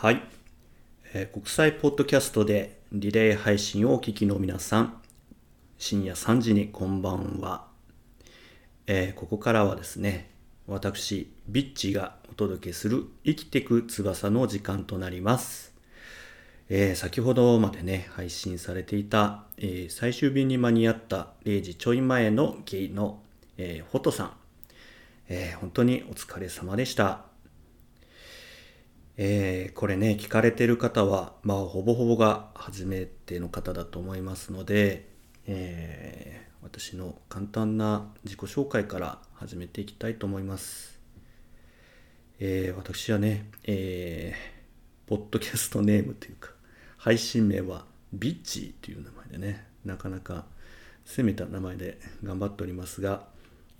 はい、えー国際ポッドキャストでリレー配信をお聞きの皆さん、深夜3時にこんばんは。えーここからはですね、私、ビッチがお届けする生きてく翼の時間となります。えー先ほどまでね、配信されていた、えー最終日に間に合った0時ちょい前のゲイの、えー、フォトさん、えー本当にお疲れ様でした。えーこれね、聞かれてる方は、まあ、ほぼほぼが初めての方だと思いますので、えー私の簡単な自己紹介から始めていきたいと思います。えー私はね、えーポッドキャストネームというか、配信名はビッチーという名前でね、なかなか攻めた名前で頑張っておりますが、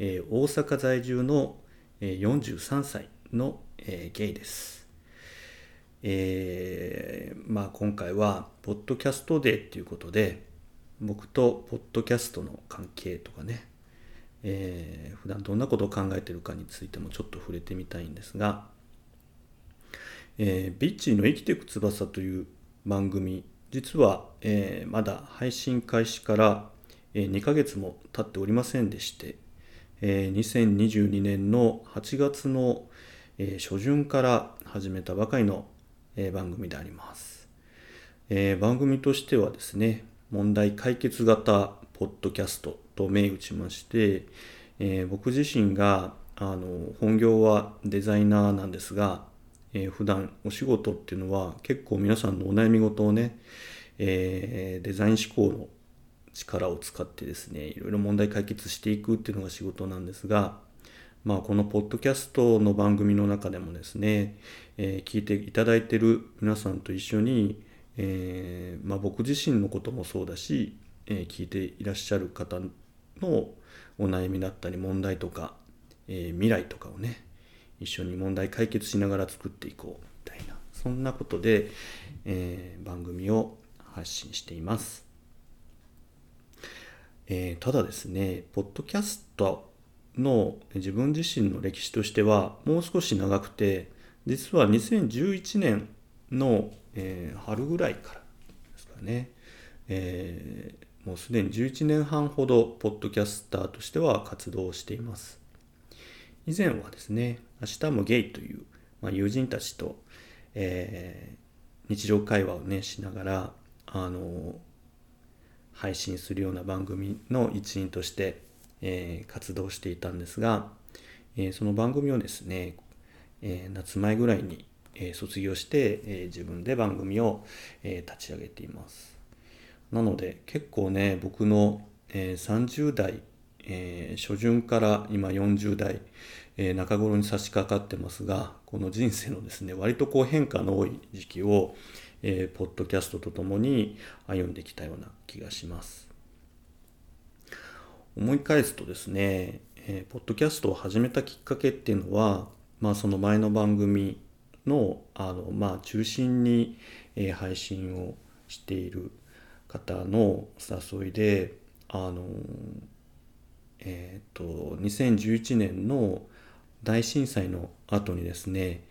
えー大阪在住の、え43歳の、えーゲイです。えーまあ今回は、ポッドキャストデーっていうことで、僕とポッドキャストの関係とかね、えー普段どんなことを考えてるかについてもちょっと触れてみたいんですが、えービッチーの生きていく翼という番組、実は、えーまだ配信開始から、え2ヶ月も経っておりませんでして、えー2022年の8月の、えー初旬から始めたばかりの、え番組であります。えー番組としてはですね、問題解決型ポッドキャストと銘打ちまして、えー僕自身があの本業はデザイナーなんですが、えー普段お仕事っていうのは結構皆さんのお悩み事をね、えーデザイン思考の力を使ってですね、いろいろ問題解決していくっていうのが仕事なんですが、まあ、このポッドキャストの番組の中でもですね、えー聞いていただいている皆さんと一緒に、えーまあ、僕自身のこともそうだし、えー聞いていらっしゃる方のお悩みだったり問題とか、えー未来とかをね一緒に問題解決しながら作っていこうみたいなそんなことで、えー番組を発信しています。えーただですね、ポッドキャストの自分自身の歴史としてはもう少し長くて、実は2011年の、えー春ぐらいからですかね、えーもうすでに11年半ほどポッドキャスターとしては活動しています。以前はですね、明日もゲイという、まあ、友人たちと、えー日常会話をね、しながら、あの配信するような番組の一員として、えー活動していたんですが、えーその番組をですね、えー夏前ぐらいに、え卒業して、え自分で番組を、え立ち上げています。なので結構ね僕の、えー30代、え初旬から今40代、え中頃に差し掛かってますがこの人生のですね割とこう変化の多い時期を、えーポッドキャストとともに歩んできたような気がします。思い返すとですね、えーポッドキャストを始めたきっかけっていうのは、まあ、その前の番組のあの、まあ、中心に、えー配信をしている方の誘いであのえっ、と2011年の大震災の後にですね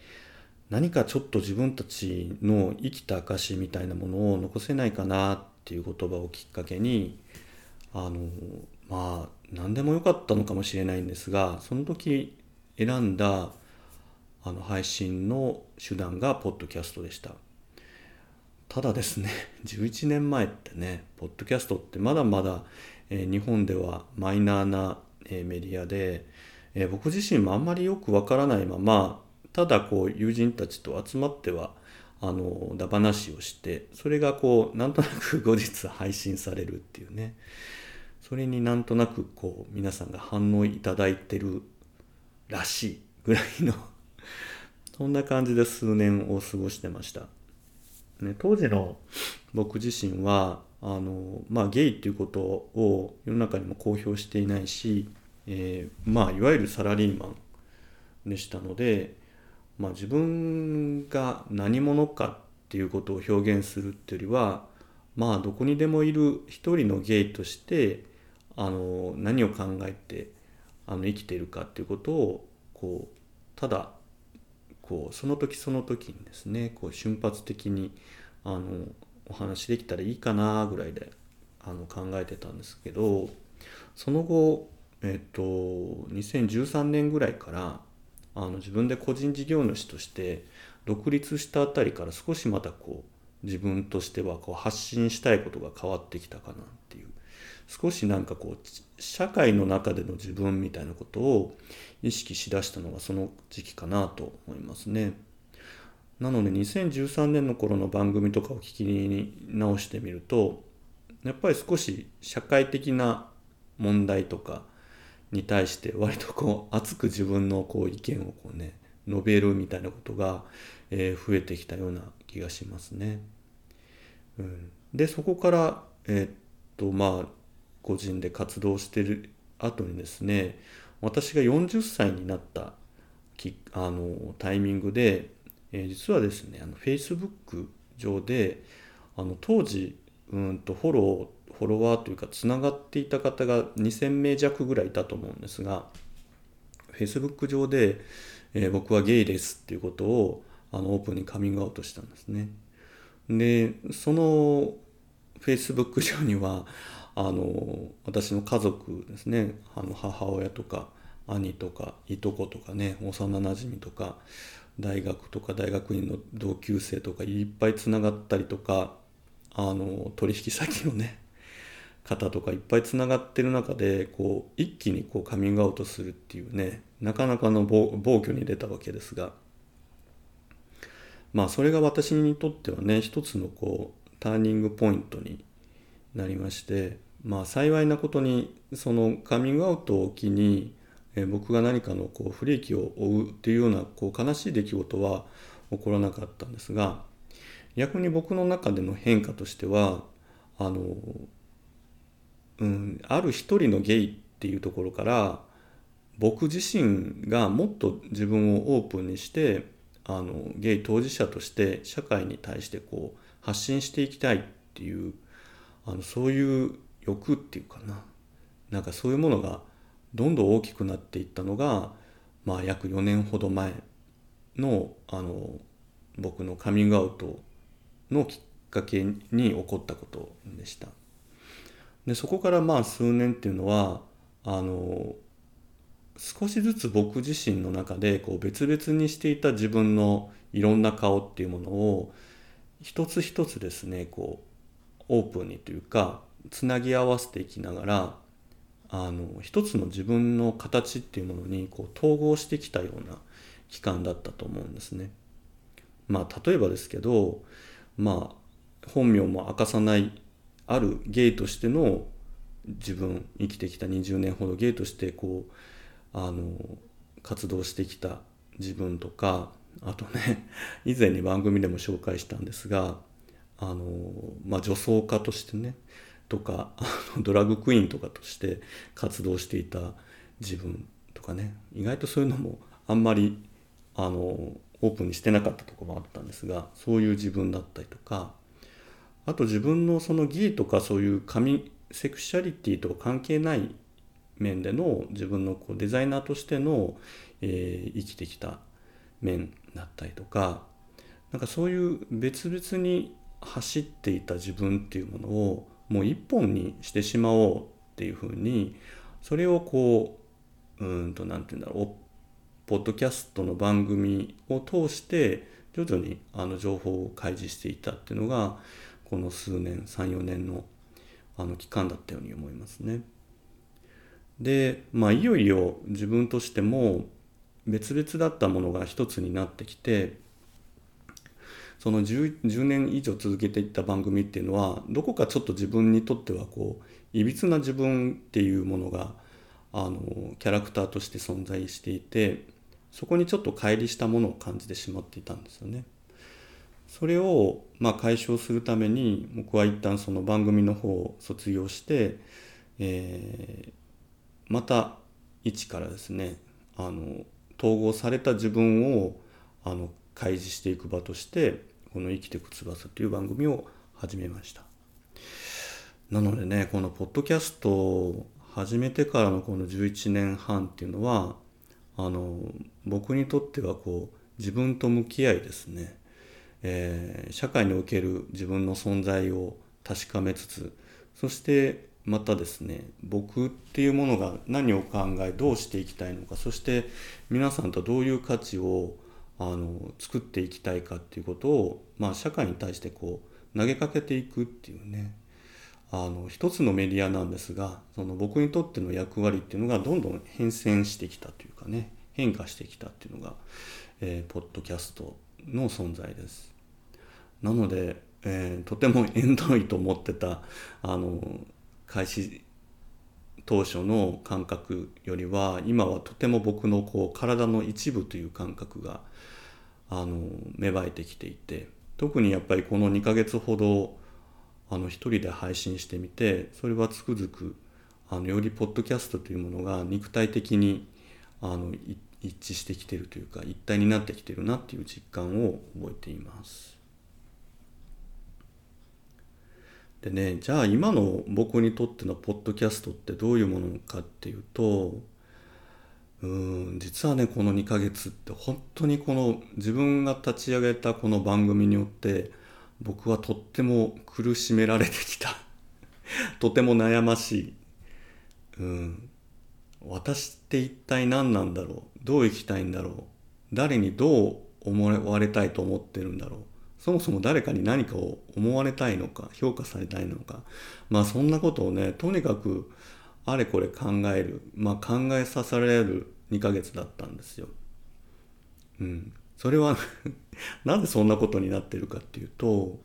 何かちょっと自分たちの生きた証みたいなものを残せないかなっていう言葉をきっかけにあのまあ何でもよかったのかもしれないんですがその時選んだあの配信の手段がポッドキャストでした。ただですね 11年前ってねポッドキャストってまだまだ、えー日本ではマイナーな、えーメディアで、えー僕自身もあんまりよくわからないままただこう友人たちと集まってはあのだ話をしてそれがこうなんとなく後日配信されるっていうね。それになんとなくこう皆さんが反応いただいてるらしいぐらいの そんな感じで数年を過ごしてました。ね、当時の僕自身はあの、まあ、ゲイっていうことを世の中にも公表していないし、えーまあ、いわゆるサラリーマンでしたので、まあ、自分が何者かっていうことを表現するっていうよりはまあどこにでもいる一人のゲイとしてあの何を考えてあの生きているかっていうことをこうただこうその時その時にですねこう瞬発的にあのお話できたらいいかなぐらいであの考えてたんですけどその後、えっと、2013年ぐらいからあの自分で個人事業主として独立したあたりから少しまたこう自分としてはこう発信したいことが変わってきたかなっていう少しなんかこう社会の中での自分みたいなことを意識しだしたのがその時期かなと思いますね。なので2013年の頃の番組とかを聞き直してみるとやっぱり少し社会的な問題とかに対して割とこう熱く自分のこう意見をこうね述べるみたいなことが、え、増えてきたような気がしますね。うん、でそこからえー、っとまあ個人で活動してる後にですね私が40歳になったきあのタイミングで、えー、実はですねあの Facebook 上であの当時うんとフォローフォロワーというかつながっていた方が2,000名弱ぐらいいたと思うんですが Facebook 上で、えー、僕はゲイですっていうことをあのオープンにカミングアウトしたんですね。でその Facebook 上にはあの私の家族ですね。あの母親とか兄とかいとことかね幼なじみとか大学とか大学院の同級生とかいっぱいつながったりとかあの取引先のね 方とかいっぱいつながってる中でこう一気にこうカミングアウトするっていうねなかなかの暴挙に出たわけですが。まあそれが私にとってはね一つのこうターニングポイントになりましてまあ幸いなことにそのカミングアウトを機に、え僕が何かのこう不利益を負うっていうようなこう悲しい出来事は起こらなかったんですが逆に僕の中での変化としてはあのうん、ある一人のゲイっていうところから僕自身がもっと自分をオープンにしてあのゲイ当事者として社会に対してこう発信していきたいっていうあのそういう欲っていうかななんかそういうものがどんどん大きくなっていったのが、まあ、約4年ほど前のあの僕のカミングアウトのきっかけに起こったことでした。でそこからまあ数年っていうのはあの少しずつ僕自身の中でこう別々にしていた自分のいろんな顔っていうものを一つ一つですねこうオープンにというかつなぎ合わせていきながらあの一つの自分の形っていうものにこう統合してきたような期間だったと思うんですね。まあ例えばですけどまあ本名も明かさないあるゲイとしての自分生きてきた20年ほどゲイとしてこうあの活動してきた自分とかあとね 以前に番組でも紹介したんですがあの、まあ、女装家としてねとかドラッグクイーンとかとして活動していた自分とかね。意外とそういうのもあんまりあのオープンにしてなかったとこもあったんですがそういう自分だったりとかあと自分のその義とかそういう神セクシャリティと関係ない面での自分のこうデザイナーとしての、えー、生きてきた面だったりとかなんかそういう別々に走っていた自分っていうものをもう一本にしてしまおうっていうふうにそれをこううんと何て言うんだろうポッドキャストの番組を通して徐々にあの情報を開示していたっていうのがこの数年34年のあの期間だったように思いますね。でまあいよいよ自分としても別々だったものが一つになってきてその 10, 10年以上続けていった番組っていうのはどこかちょっと自分にとってはこういびつな自分っていうものがあのキャラクターとして存在していてそこにちょっと乖離したものを感じてしまっていたんですよね。それをまあ解消するために僕は一旦その番組の方を卒業して、えー、また一からですねあの統合された自分をあの開示していく場としてこの「生きてく翼」という番組を始めました。なのでねこのポッドキャストを始めてからのこの11年半っていうのはあの僕にとってはこう自分と向き合いですね、えー、社会における自分の存在を確かめつつそしてまたですね僕っていうものが何を考えどうしていきたいのかそして皆さんとどういう価値をあの作っていきたいかっていうことを、まあ、社会に対してこう投げかけていくっていうねあの一つのメディアなんですがその僕にとっての役割っていうのがどんどん変遷してきたというかね変化してきたっていうのが、えー、ポッドキャストの存在です。なので、えー、とても縁遠いと思ってたあの開始当初の感覚よりは今はとても僕のこう体の一部という感覚があの芽生えてきていて特にやっぱりこの2ヶ月ほどあの一人で配信してみてそれはつくづくあのよりポッドキャストというものが肉体的にあの一致してきてるというか一体になってきてるなっていう実感を覚えています。でねじゃあ今の僕にとってのポッドキャストってどういうものかっていうとうん実はねこの2ヶ月って本当にこの自分が立ち上げたこの番組によって僕はとっても苦しめられてきた。とても悩ましい、うん、私って一体何なんだろう？どう生きたいんだろう？誰にどう思われたいと思ってるんだろう？そもそも誰かに何かを思われたいのか評価されたいのか。まあそんなことをねとにかくあれこれ考える。まあ考えさせられる2ヶ月だったんですよ。うん、それは なぜそんなことになってるかっていうと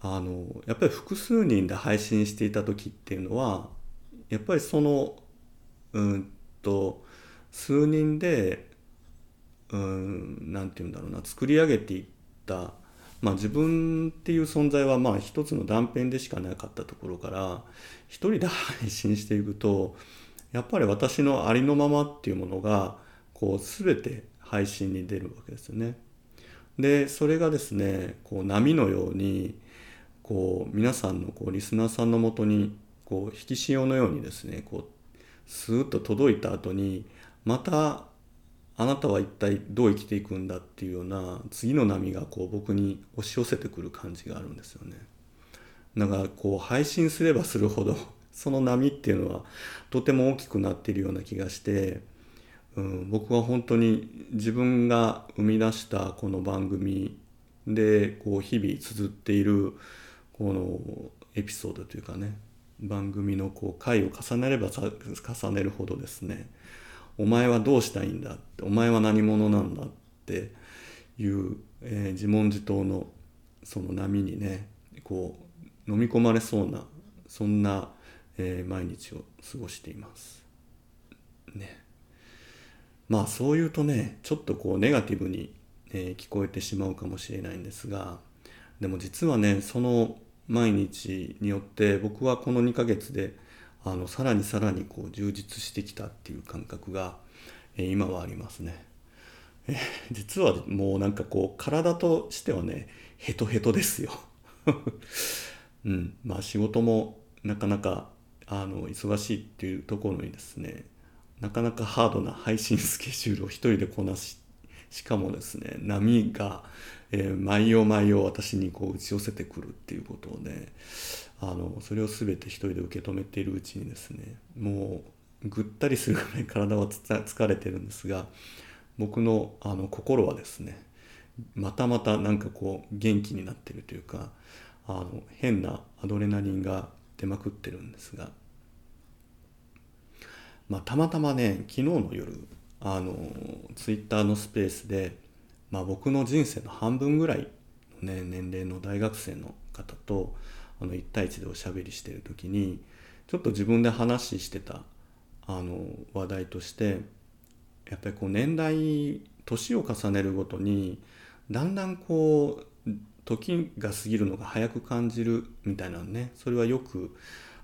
あのやっぱり複数人で配信していた時っていうのはやっぱりそのうんと数人でうんなんて言うんだろうな作り上げていったまあ、自分っていう存在はまあ一つの断片でしかなかったところから一人で配信していくとやっぱり私のありのままっていうものがこう全て配信に出るわけですよね。でそれがですねこう波のようにこう皆さんのこうリスナーさんのもとにこう引き潮のようにですねこうスーッと届いた後にまたあなたは一体どう生きていくんだっていうような次の波がこう僕に押し寄せてくる感じがあるんですよね。だからこう配信すればするほど その波っていうのはとても大きくなっているような気がして、うん、僕は本当に自分が生み出したこの番組でこう日々綴っているこのエピソードというかね番組のこう回を重ねれば重ねるほどですねお前はどうしたいんだってお前は何者なんだっていう、えー、自問自答のその波にねこう飲み込まれそうなそんな、えー、毎日を過ごしています。ね。まあそう言うとねちょっとこうネガティブに、えー、聞こえてしまうかもしれないんですがでも実はねその毎日によって僕はこの2ヶ月であのさらにさらにこう充実してきたっていう感覚が、え、今はありますね。え、実はもうなんかこう体としてはねヘトヘトですよ。うん、まあ仕事もなかなかあの忙しいっていうところにですねなかなかハードな配信スケジュールを一人でこなししかもですね波が、えー、毎夜毎夜私にこう打ち寄せてくるっていうことをねあのそれを全て一人で受け止めているうちにですねもうぐったりするぐらい体は 疲れてるんですが僕のあの心はですねまたまたなんかこう元気になってるというかあの変なアドレナリンが出まくってるんですが、まあ、たまたまね昨日の夜あのツイッターのスペースで、まあ、僕の人生の半分ぐらいの、ね、年齢の大学生の方とあの1対1でおしゃべりしてる時にちょっと自分で話してたあの話題としてやっぱりこう年代年を重ねるごとにだんだんこう時が過ぎるのが早く感じるみたいなねそれはよく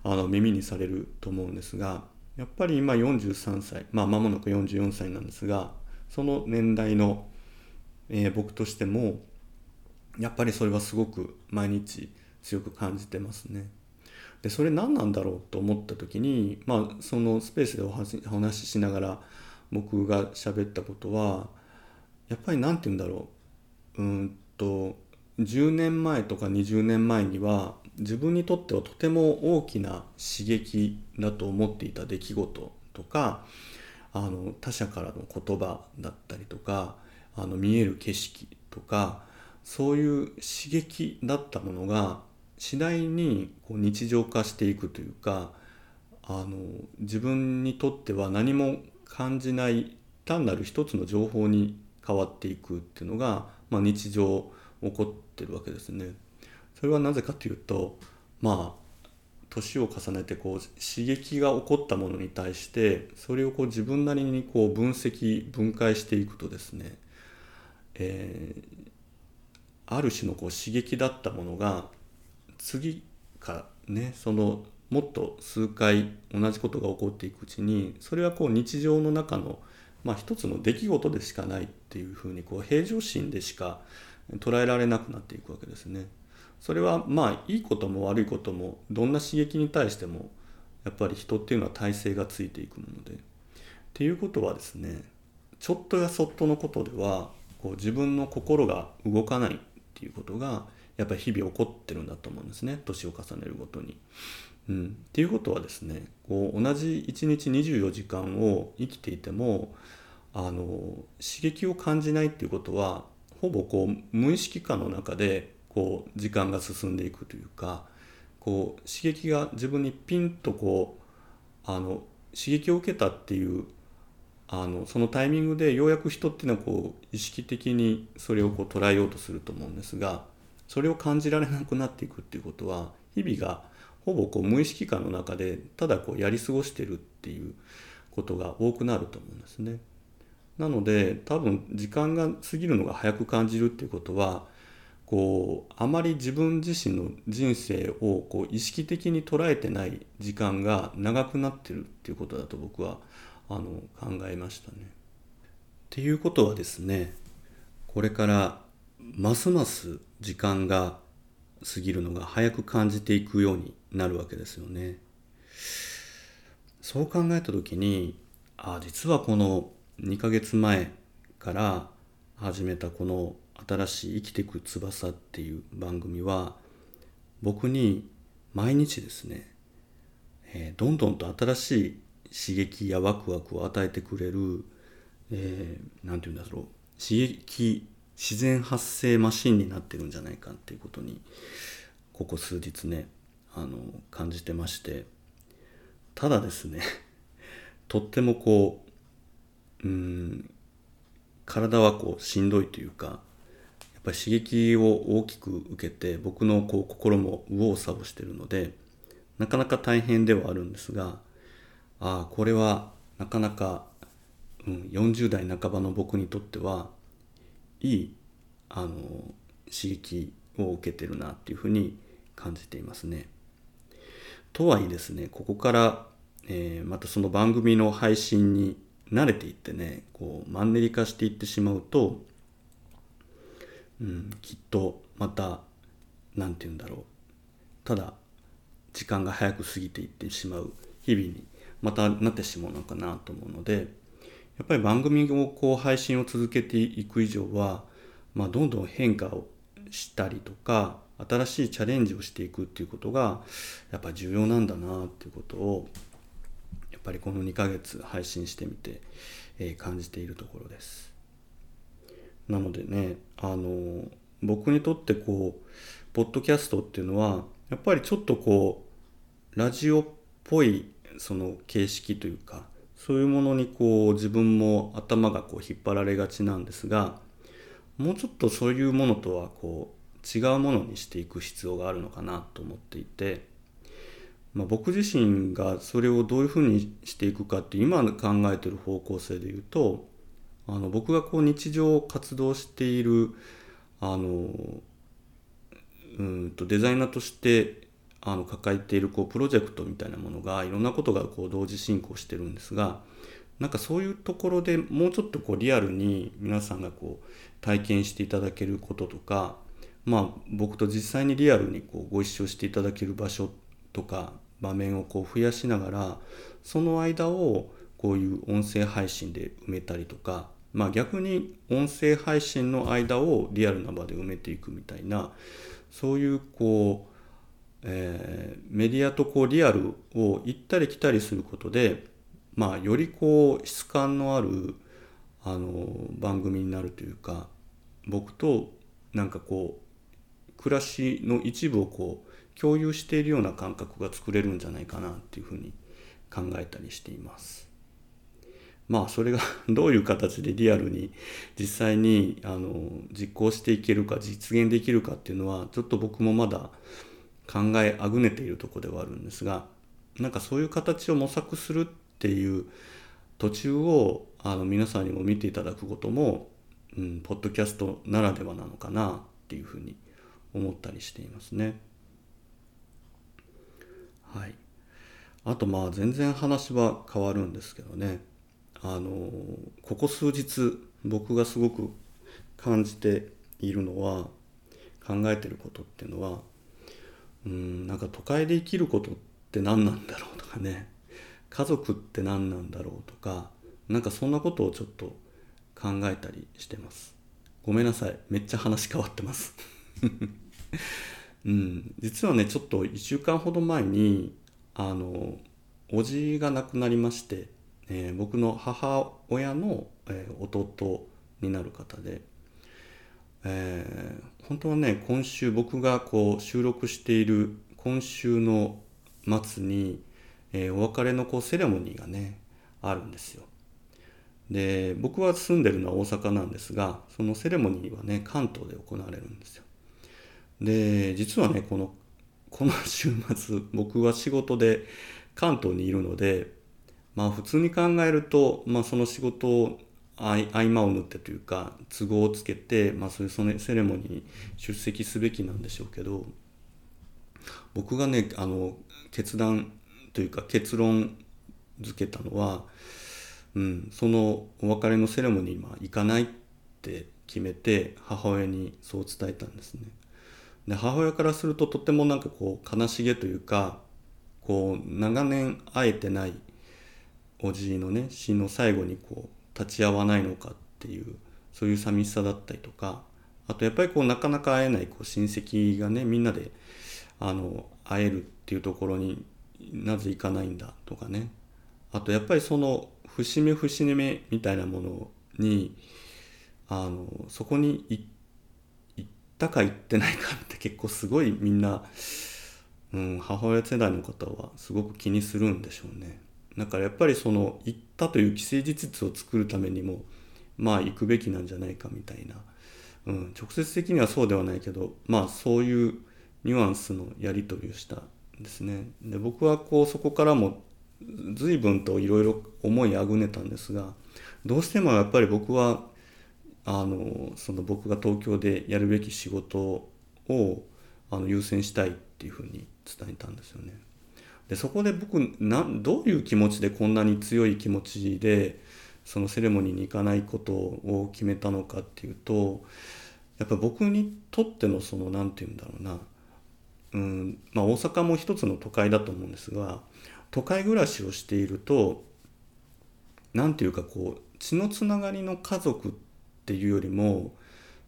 あの耳にされると思うんですがやっぱり今43歳まあ間もなく44歳なんですがその年代の、えー、僕としてもやっぱりそれはすごく毎日強く感じてますね。でそれ何なんだろうと思った時にまあそのスペースでお話ししながら僕が喋ったことはやっぱり何て言うんだろううんと10年前とか20年前には自分にとってはとても大きな刺激だと思っていた出来事とかあの他者からの言葉だったりとかあの見える景色とかそういう刺激だったものが次第にこう日常化していくというかあの自分にとっては何も感じない単なる一つの情報に変わっていくっていうのが、まあ、日常起こってるわけですね。それはなぜかというとまあ年を重ねてこう刺激が起こったものに対してそれをこう自分なりにこう分析分解していくとですね、えー、ある種のこう刺激だったものが次かねそのもっと数回同じことが起こっていくうちにそれはこう日常の中の、まあ、一つの出来事でしかないっていうふうにこう平常心でしか捉えられなくなっていくわけですね。それはまあいいことも悪いこともどんな刺激に対してもやっぱり人っていうのは体制がついていくもので。っていうことはですねちょっとやそっとのことではこう自分の心が動かないっていうことがやっぱり日々起こってるんだと思うんですね年を重ねるごとに。うん、っていうことはですねこう同じ1日24時間を生きていてもあの刺激を感じないっていうことはほぼこう無意識化の中でこう時間が進んでいくというかこう刺激が自分にピンとこうあの刺激を受けたっていうあのそのタイミングでようやく人っていうのはこう意識的にそれをこう捉えようとすると思うんですがそれを感じられなくなっていくっていうことは日々がほぼこう無意識感の中でただこうやり過ごしてるっていうことが多くなると思うんですね。なので多分時間が過ぎるのが早く感じるっていうことはこうあまり自分自身の人生をこう意識的に捉えてない時間が長くなってるっていうことだと僕は思あの考えましたね。っていうことはですねこれからますます時間が過ぎるのが早く感じていくようになるわけですよね。そう考えた時にあ実はこの2ヶ月前から始めたこの新しい生きていく翼っていう番組は僕に毎日ですね、えー、どんどんと新しい刺激やワクワクを与えてくれる、えー、て言うんだろう。刺激自然発生マシンになってるんじゃないかっていうことにここ数日ねあの感じてまして。ただですね とってもこううん体はこうしんどいというかやっぱり刺激を大きく受けて僕のこう心も右往左往してるのでなかなか大変ではあるんですがああこれはなかなか、うん、40代半ばの僕にとってはいいあの刺激を受けてるなっていうふうに感じていますね。とはいえですねここから、えー、またその番組の配信に慣れていってねこうマンネリ化していってしまうと、うん、きっとまた何て言うんだろうただ時間が早く過ぎていってしまう日々にまたなってしまうのかなと思うのでやっぱり番組をこう配信を続けていく以上は、まあ、どんどん変化をしたりとか新しいチャレンジをしていくっていうことがやっぱ重要なんだなっていうことをやっぱりこの2ヶ月配信してみて、えー、感じているところです。なのでねあの僕にとってこうポッドキャストっていうのはやっぱりちょっとこうラジオっぽいその形式というかそういうものにこう自分も頭がこう引っ張られがちなんですがもうちょっとそういうものとはこう違うものにしていく必要があるのかなと思っていて、まあ、僕自身がそれをどういうふうにしていくかって今考えてる方向性で言うとあの僕がこう日常活動しているあのうんとデザイナーとしてあの抱えているこうプロジェクトみたいなものがいろんなことがこう同時進行してるんですがなんかそういうところでもうちょっとこうリアルに皆さんがこう体験していただけることとかまあ僕と実際にリアルにこうご一緒していただける場所とか場面をこう増やしながらその間をこういう音声配信で埋めたりとかまあ逆に音声配信の間をリアルな場で埋めていくみたいなそういうこう、えー、メディアとこうリアルを行ったり来たりすることでまあよりこう質感のあるあの番組になるというか僕となんかこう暮らしの一部をこう共有しているような感覚が作れるんじゃないかなっていうふうに考えたりしています。まあそれが どういう形でリアルに実際にあの実行していけるか実現できるかっていうのはちょっと僕もまだ考えあぐねているとこではあるんですがなんかそういう形を模索するっていう途中をあの皆さんにも見ていただくことも、うん、ポッドキャストならではなのかなっていうふうに思ったりしていますね。はい、あとまあ全然話は変わるんですけどねあのここ数日僕がすごく感じているのは考えてることっていうのはうんなんか都会で生きることって何なんだろうとかね。家族って何なんだろうとかなんかそんなことをちょっと考えたりしてます。ごめんなさい。めっちゃ話変わってます。うん。実はねちょっと1週間ほど前にあのおじが亡くなりまして、えー、僕の母親の、えー、弟になる方で、えー、本当はね今週僕がこう収録している今週の末に、えお別れのこうセレモニーがねあるんですよ。で僕は住んでるのは大阪なんですがそのセレモニーはね関東で行われるんですよで実はねこのこの週末僕は仕事で関東にいるのでまあ普通に考えると、まあ、その仕事合間を縫ってというか都合をつけて、まあ、そういうそのセレモニーに出席すべきなんでしょうけど僕がねあの決断というか結論付けたのはうん、そのお別れのセレモニーに行かないって決めて母親にそう伝えたんですね。で母親からするととてもなんかこう悲しげというかこう長年会えてないおじいのね死の最後にこう立ち会わないのかっていうそういう寂しさだったりとかあとやっぱりこうなかなか会えないこう親戚がねみんなであの会えるっていうところになぜ行かないんだとかねあとやっぱりその節目節目みたいなものにあのそこに行ったか行ってないかって結構すごいみんな、うん、母親世代の方はすごく気にするんでしょうね。だからやっぱりその行ったという既成事実を作るためにもまあ行くべきなんじゃないかみたいな、うん、直接的にはそうではないけどまあそういうニュアンスのやり取りをしたんですね。で僕はこうそこからも随分といろいろ思いあぐねたんですがどうしてもやっぱり僕はあのその僕が東京でやるべき仕事をあの優先したいっていうふうに伝えたんですよね。でそこで僕などういう気持ちでこんなに強い気持ちでそのセレモニーに行かないことを決めたのかっていうとやっぱ僕にとってのその何て言うんだろうな。うんまあ大阪も一つの都会だと思うんですが都会暮らしをしていると何て言うかこう血のつながりの家族っていうよりも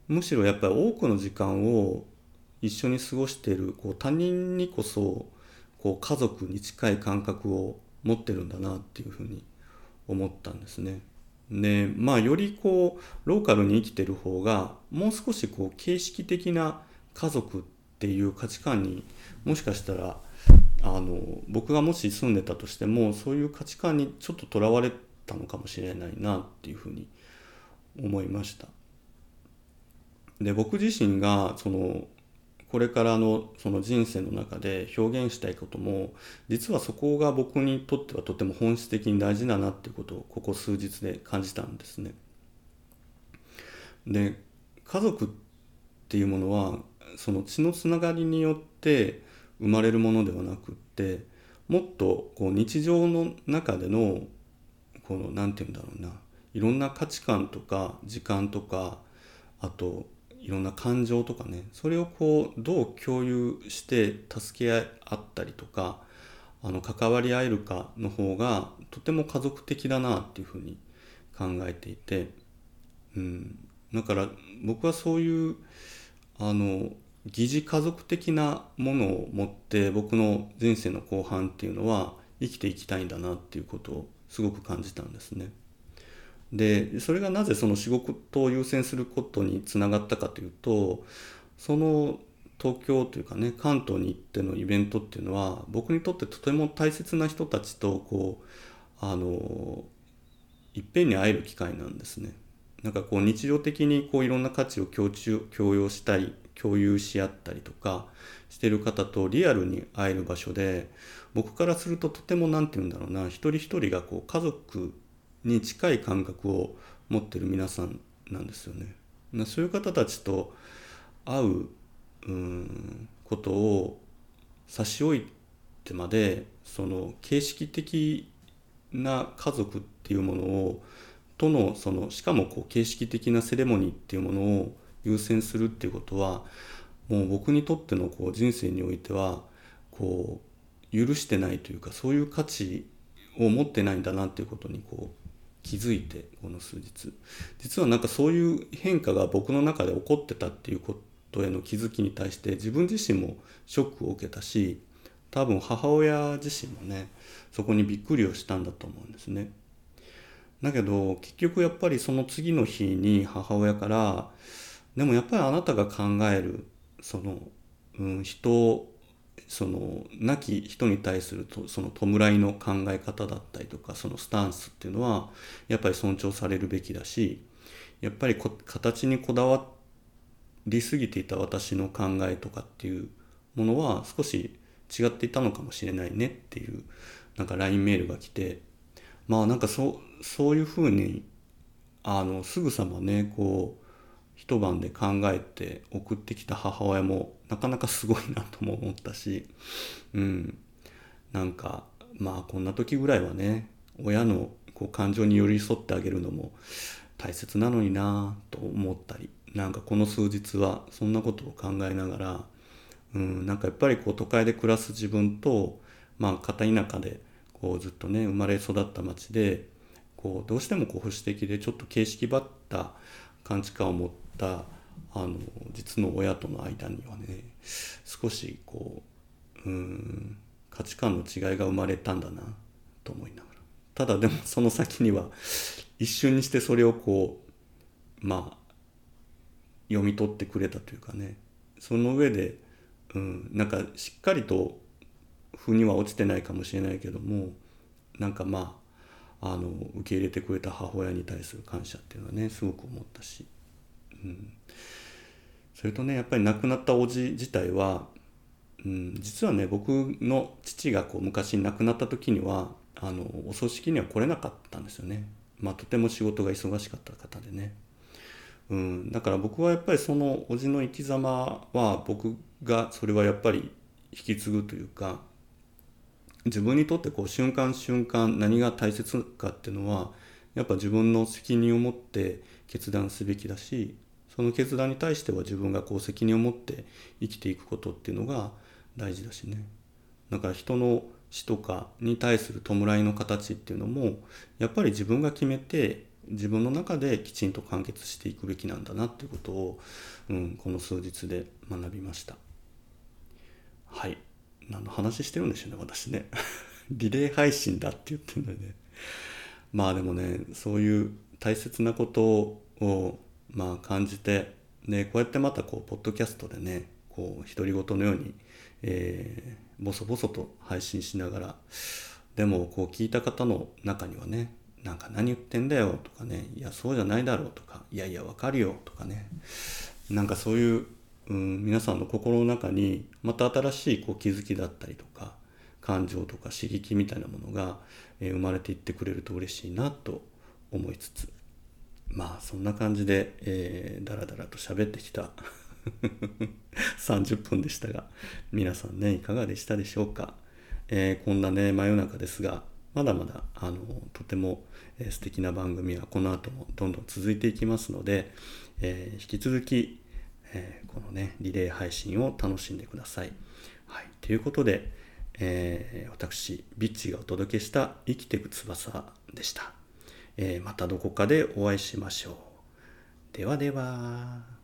むしろやっぱり多くの時間を一緒に過ごしているこう他人にこそこう家族に近い感覚を持ってるんだなっていうふうに思ったんですね。でまあよりこうローカルに生きてる方がもう少しこう形式的な家族っていう価値観にもしかしたらあの僕がもし住んでたとしてもそういう価値観にちょっととらわれたのかもしれないなっていうふうに思いました。で僕自身がそのこれからのその人生の中で表現したいことも実はそこが僕にとってはとても本質的に大事だなっていうことをここ数日で感じたんですね。で家族っていうものはその血のつながりによって生まれるものではなくってもっとこう日常の中でのこの何て言うんだろうないろんな価値観とか時間とかあといろんな感情とかねそれをこうどう共有して助け合ったりとかあの関わり合えるかの方がとても家族的だなっていうふうに考えていてうん、だから僕はそういうあの疑似家族的なものを持って僕の人生の後半っていうのは生きていきたいんだなっていうことをすごく感じたんですね。でそれがなぜその仕事を優先することにつながったかというとその東京というかね関東に行ってのイベントっていうのは僕にとってとても大切な人たちとこうあのいっぺんに会える機会なんですね。なんかこう日常的にこういろんな価値を共有共有したり共有し合ったりとかしてる方とリアルに会える場所で僕からするととても何て言うんだろうな一人一人がこう家族に近い感覚を持ってる皆さんなんですよね。そういう方たちと会ううんことを差し置いてまでその形式的な家族っていうものをとのそのしかもこう形式的なセレモニーっていうものを優先するっていうことはもう僕にとってのこう人生においてはこう許してないというかそういう価値を持ってないんだなっていうことにこう気づいてこの数日実はなんかそういう変化が僕の中で起こってたっていうことへの気づきに対して自分自身もショックを受けたし多分母親自身もねそこにびっくりをしたんだと思うんですね。だけど結局やっぱりその次の日に母親からでもやっぱりあなたが考えるその、うん、人その亡き人に対するとその弔いの考え方だったりとかそのスタンスっていうのはやっぱり尊重されるべきだしやっぱり形にこだわりすぎていた私の考えとかっていうものは少し違っていたのかもしれないねっていうなんか LINE メールが来てまあなんかそそういうふうにあのすぐさまねこう一晩で考えて送ってきた母親もなかなかすごいなとも思ったしうん。なんかまあこんな時ぐらいはね親のこう感情に寄り添ってあげるのも大切なのになと思ったりなんかこの数日はそんなことを考えながらうん。なんかやっぱりこう都会で暮らす自分とまあ片田舎でこうずっとね生まれ育った町でこうどうしてもこう保守的でちょっと形式ばった感知観を持ったあの実の親との間にはね少しこううん価値観の違いが生まれたんだなと思いながら。ただでもその先には一瞬にしてそれをこうまあ読み取ってくれたというかね。その上で、うん、なんかしっかりと腑には落ちてないかもしれないけどもなんかまああの受け入れてくれた母親に対する感謝っていうのはねすごく思ったし、うん、それとねやっぱり亡くなった叔父自体は、うん、実はね僕の父がこう昔亡くなった時にはあのお葬式には来れなかったんですよね。まあ、とても仕事が忙しかった方でね。うん、だから僕はやっぱりその叔父の生き様は僕がそれはやっぱり引き継ぐというか自分にとってこう瞬間瞬間何が大切かっていうのはやっぱ自分の責任を持って決断すべきだしその決断に対しては自分がこう責任を持って生きていくことっていうのが大事だしね。だから人の死とかに対する弔いの形っていうのもやっぱり自分が決めて自分の中できちんと完結していくべきなんだなっていうことを、うん、この数日で学びました。はい。何の話してるんでしょうね私ね。リレー配信だって言ってるのでね。まあでもねそういう大切なことをまあ感じてねこうやってまたこうポッドキャストでねこう独り言のように、えー、ボソボソと配信しながらでもこう聞いた方の中にはねなんか何言ってんだよとかねいやそうじゃないだろうとかいやいやわかるよとかねなんかそういううん、皆さんの心の中にまた新しいこう気づきだったりとか感情とか刺激みたいなものが、生まれていってくれると嬉しいなと思いつつまあそんな感じで、えー、だらだらと喋ってきた 30分でしたが皆さんねいかがでしたでしょうか、えー、こんなね真夜中ですがまだまだあのとても、えー、素敵な番組はこの後もどんどん続いていきますので、えー、引き続きえー、このね、リレー配信を楽しんでください。はい。ということで、えー、私、ビッチがお届けした生きてく翼でした。えー、またどこかでお会いしましょう。ではでは。